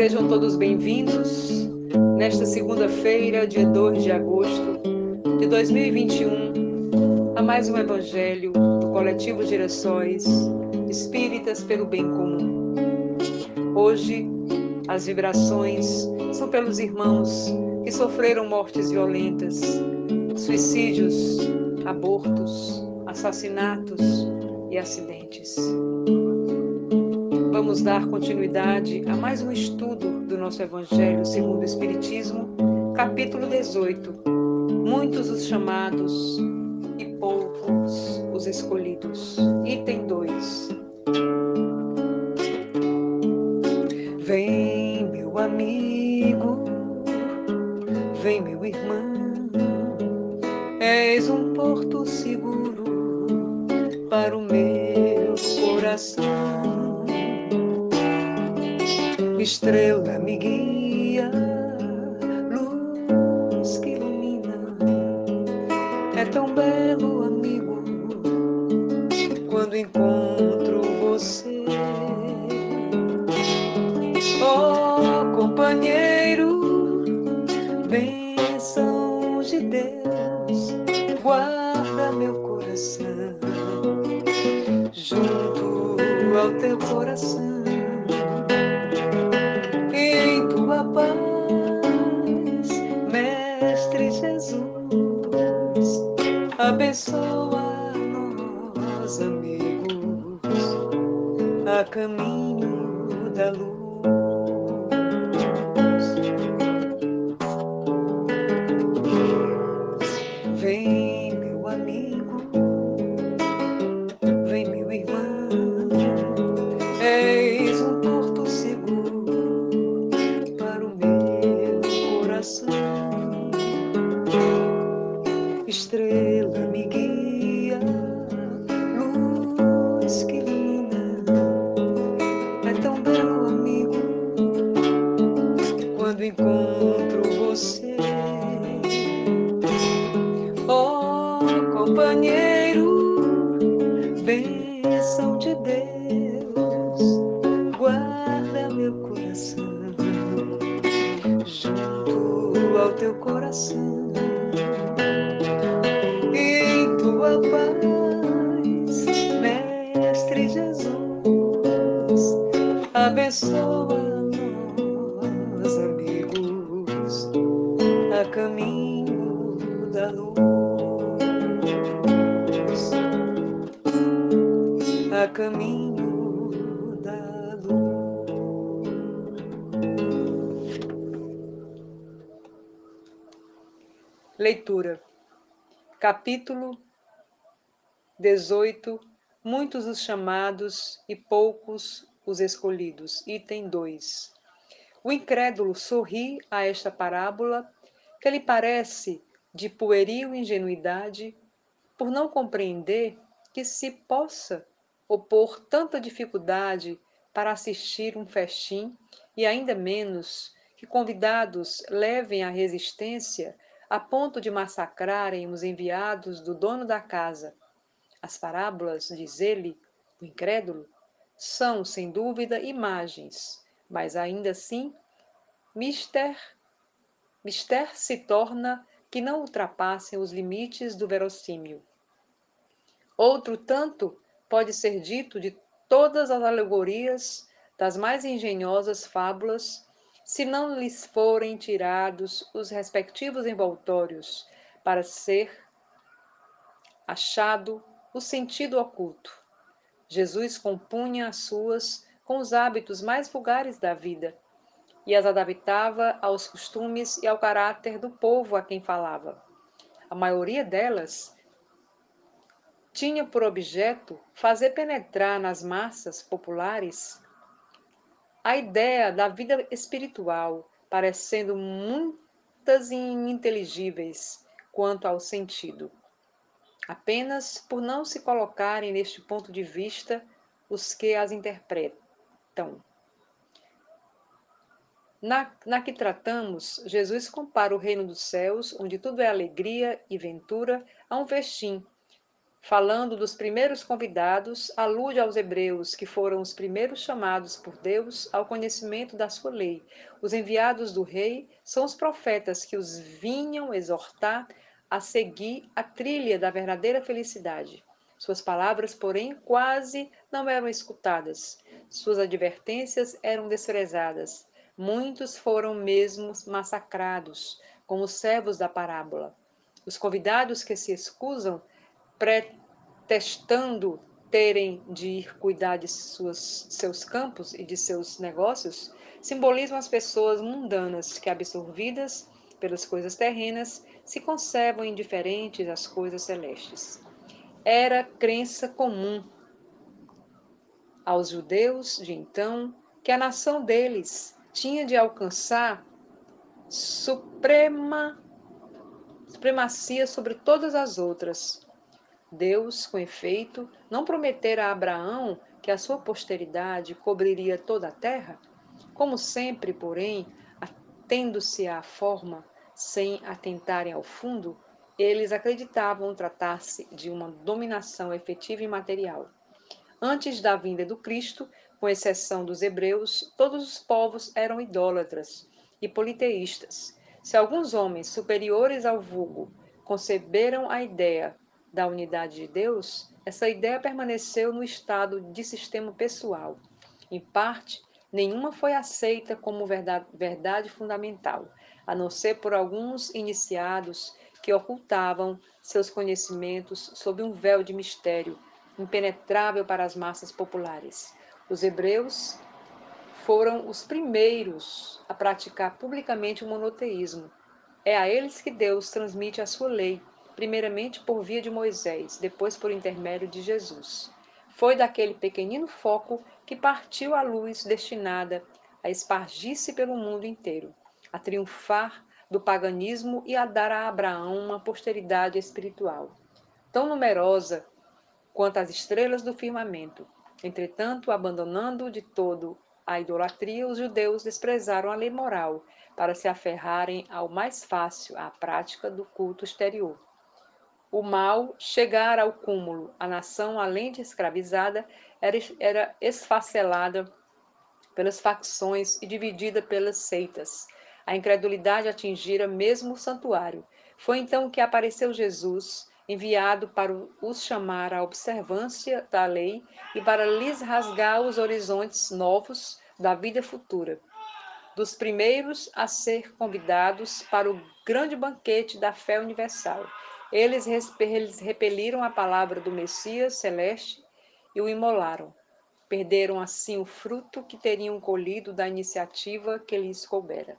Sejam todos bem-vindos nesta segunda-feira, dia 2 de agosto de 2021, a mais um Evangelho do Coletivo Direções Espíritas pelo Bem Comum. Hoje, as vibrações são pelos irmãos que sofreram mortes violentas, suicídios, abortos, assassinatos e acidentes. Vamos dar continuidade a mais um estudo do nosso Evangelho segundo o Espiritismo, capítulo 18. Muitos os chamados e poucos os escolhidos. Item 2. Vem, meu amigo, vem, meu irmão, és um porto seguro para o meu coração estrela me guia, luz que ilumina. É tão belo, amigo, quando encontro você. Oh, companheiro, bênção de Deus, guarda meu coração junto ao teu coração. Abençoa nós, amigos, a caminho da luz. coração em tua paz, Mestre Jesus, abençoa. Leitura. Capítulo 18. Muitos os chamados e poucos os escolhidos. Item 2. O incrédulo sorri a esta parábola, que lhe parece de pueril ingenuidade, por não compreender que se possa opor tanta dificuldade para assistir um festim e ainda menos que convidados levem a resistência a ponto de massacrarem os enviados do dono da casa. As parábolas, diz ele, o incrédulo, são, sem dúvida, imagens, mas ainda assim, mister, mister se torna que não ultrapassem os limites do verossímil. Outro tanto pode ser dito de todas as alegorias, das mais engenhosas fábulas se não lhes forem tirados os respectivos envoltórios, para ser achado o sentido oculto. Jesus compunha as suas com os hábitos mais vulgares da vida e as adaptava aos costumes e ao caráter do povo a quem falava. A maioria delas tinha por objeto fazer penetrar nas massas populares a ideia da vida espiritual, parecendo muitas e ininteligíveis quanto ao sentido. Apenas por não se colocarem neste ponto de vista os que as interpretam. Na, na que tratamos, Jesus compara o reino dos céus, onde tudo é alegria e ventura, a um festim, falando dos primeiros convidados, alude aos hebreus, que foram os primeiros chamados por Deus ao conhecimento da sua lei. Os enviados do rei são os profetas que os vinham exortar a seguir a trilha da verdadeira felicidade. Suas palavras, porém, quase não eram escutadas. Suas advertências eram desprezadas. Muitos foram mesmo massacrados, como os servos da parábola. Os convidados que se excusam pretextando terem de ir cuidar de suas, seus campos e de seus negócios, simbolizam as pessoas mundanas que, absorvidas pelas coisas terrenas, se conservam indiferentes às coisas celestes. Era crença comum aos judeus de então que a nação deles tinha de alcançar suprema supremacia sobre todas as outras, Deus, com efeito, não prometera a Abraão que a sua posteridade cobriria toda a terra? Como sempre, porém, atendo-se à forma, sem atentarem ao fundo, eles acreditavam tratar-se de uma dominação efetiva e material. Antes da vinda do Cristo, com exceção dos hebreus, todos os povos eram idólatras e politeístas. Se alguns homens superiores ao vulgo conceberam a ideia da unidade de Deus, essa ideia permaneceu no estado de sistema pessoal. Em parte, nenhuma foi aceita como verdade, verdade fundamental, a não ser por alguns iniciados que ocultavam seus conhecimentos sob um véu de mistério impenetrável para as massas populares. Os hebreus foram os primeiros a praticar publicamente o monoteísmo. É a eles que Deus transmite a sua lei, primeiramente por via de Moisés, depois por intermédio de Jesus. Foi daquele pequenino foco que partiu a luz destinada a espargir-se pelo mundo inteiro, a triunfar do paganismo e a dar a Abraão uma posteridade espiritual, tão numerosa quanto as estrelas do firmamento. Entretanto, abandonando de todo a idolatria, os judeus desprezaram a lei moral para se aferrarem ao mais fácil, à prática do culto exterior. O mal chegara ao cúmulo. A nação, além de escravizada, era, era esfacelada pelas facções e dividida pelas seitas. A incredulidade atingira mesmo o santuário. Foi então que apareceu Jesus, enviado para os chamar à observância da lei e para lhes rasgar os horizontes novos da vida futura. Dos primeiros a ser convidados para o grande banquete da fé universal eles repeliram a palavra do Messias celeste e o imolaram. Perderam assim o fruto que teriam colhido da iniciativa que lhes coubera.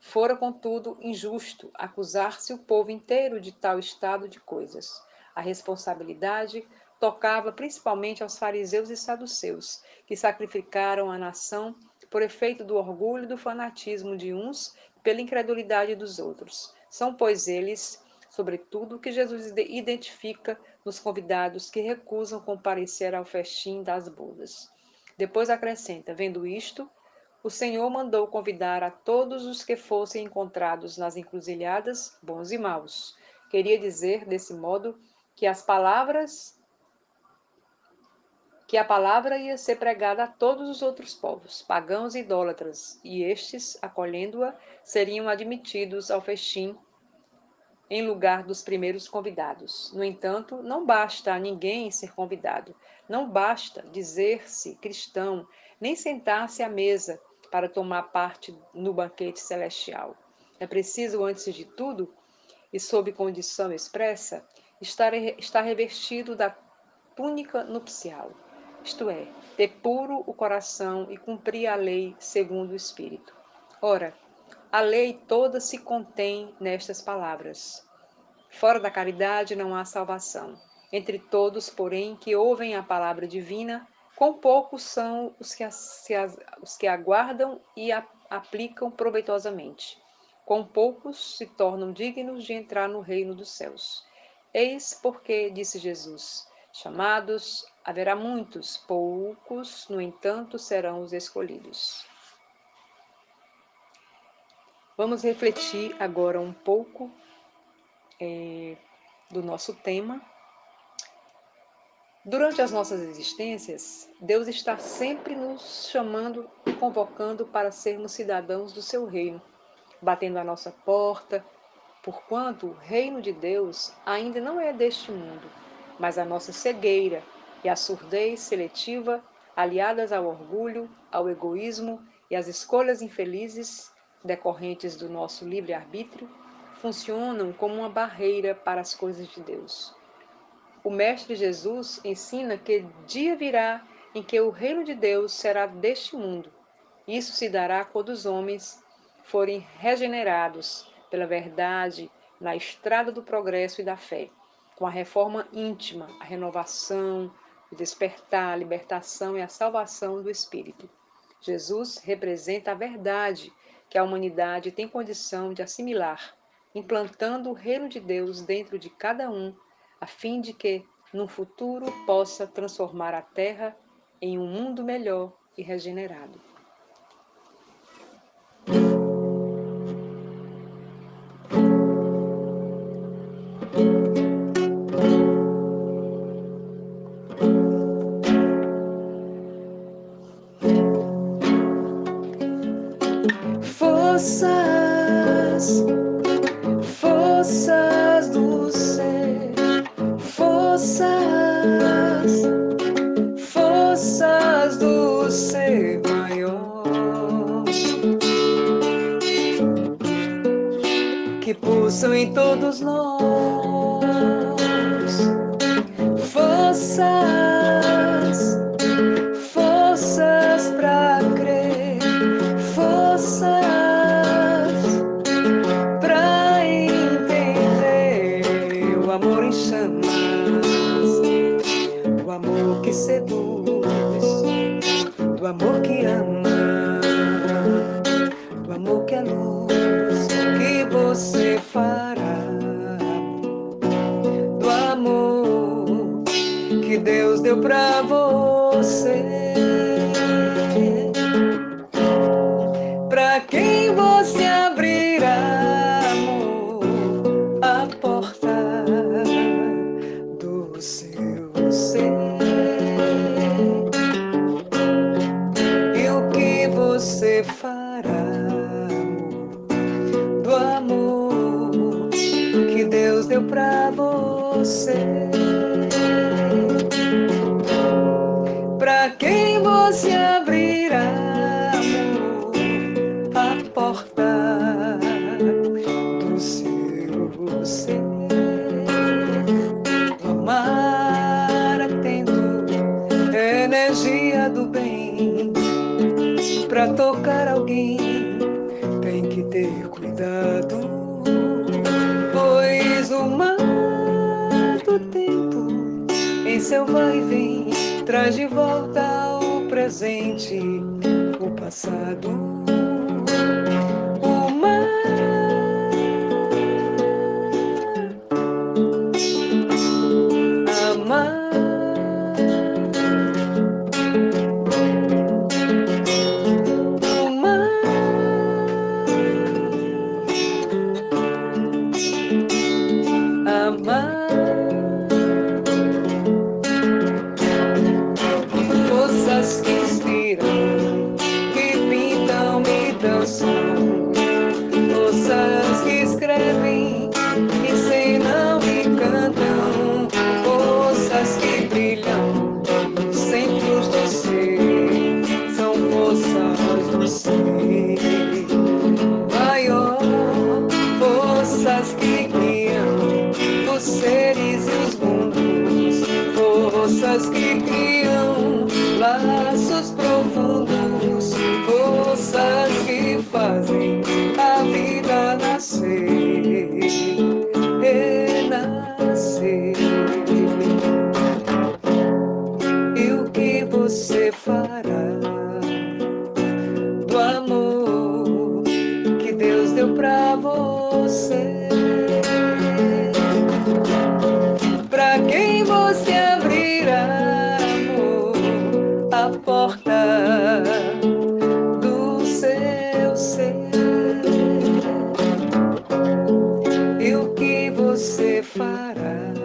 Fora, contudo, injusto acusar-se o povo inteiro de tal estado de coisas. A responsabilidade tocava principalmente aos fariseus e saduceus, que sacrificaram a nação por efeito do orgulho e do fanatismo de uns pela incredulidade dos outros. São, pois, eles sobretudo que Jesus identifica nos convidados que recusam comparecer ao festim das bodas. Depois acrescenta: Vendo isto, o Senhor mandou convidar a todos os que fossem encontrados nas encruzilhadas, bons e maus. Queria dizer, desse modo, que as palavras que a palavra ia ser pregada a todos os outros povos, pagãos e idólatras, e estes, acolhendo-a, seriam admitidos ao festim em lugar dos primeiros convidados. No entanto, não basta a ninguém ser convidado, não basta dizer-se cristão, nem sentar-se à mesa para tomar parte no banquete celestial. É preciso, antes de tudo, e sob condição expressa, estar, estar revestido da túnica nupcial, isto é, ter puro o coração e cumprir a lei segundo o Espírito. Ora, a lei toda se contém nestas palavras. Fora da caridade não há salvação. Entre todos, porém, que ouvem a palavra divina, quão poucos são os que, os que aguardam e a aplicam proveitosamente. Quão poucos se tornam dignos de entrar no reino dos céus. Eis porque, disse Jesus, chamados haverá muitos, poucos, no entanto, serão os escolhidos. Vamos refletir agora um pouco é, do nosso tema. Durante as nossas existências, Deus está sempre nos chamando e convocando para sermos cidadãos do seu reino, batendo a nossa porta, porquanto o reino de Deus ainda não é deste mundo, mas a nossa cegueira e a surdez seletiva, aliadas ao orgulho, ao egoísmo e às escolhas infelizes decorrentes do nosso livre-arbítrio, funcionam como uma barreira para as coisas de Deus. O Mestre Jesus ensina que dia virá em que o reino de Deus será deste mundo. Isso se dará quando os homens forem regenerados pela verdade na estrada do progresso e da fé, com a reforma íntima, a renovação, o despertar, a libertação e a salvação do espírito. Jesus representa a verdade que a humanidade tem condição de assimilar, implantando o reino de Deus dentro de cada um, a fim de que, no futuro, possa transformar a Terra em um mundo melhor e regenerado. Maior que pulsam em todos nós, forças amor que ama, do amor que é luz, que você fará, do amor que Deus deu pra você. Energia do bem para tocar alguém tem que ter cuidado, pois o mar do tempo em seu vai e vem traz de volta ao presente o passado. Fará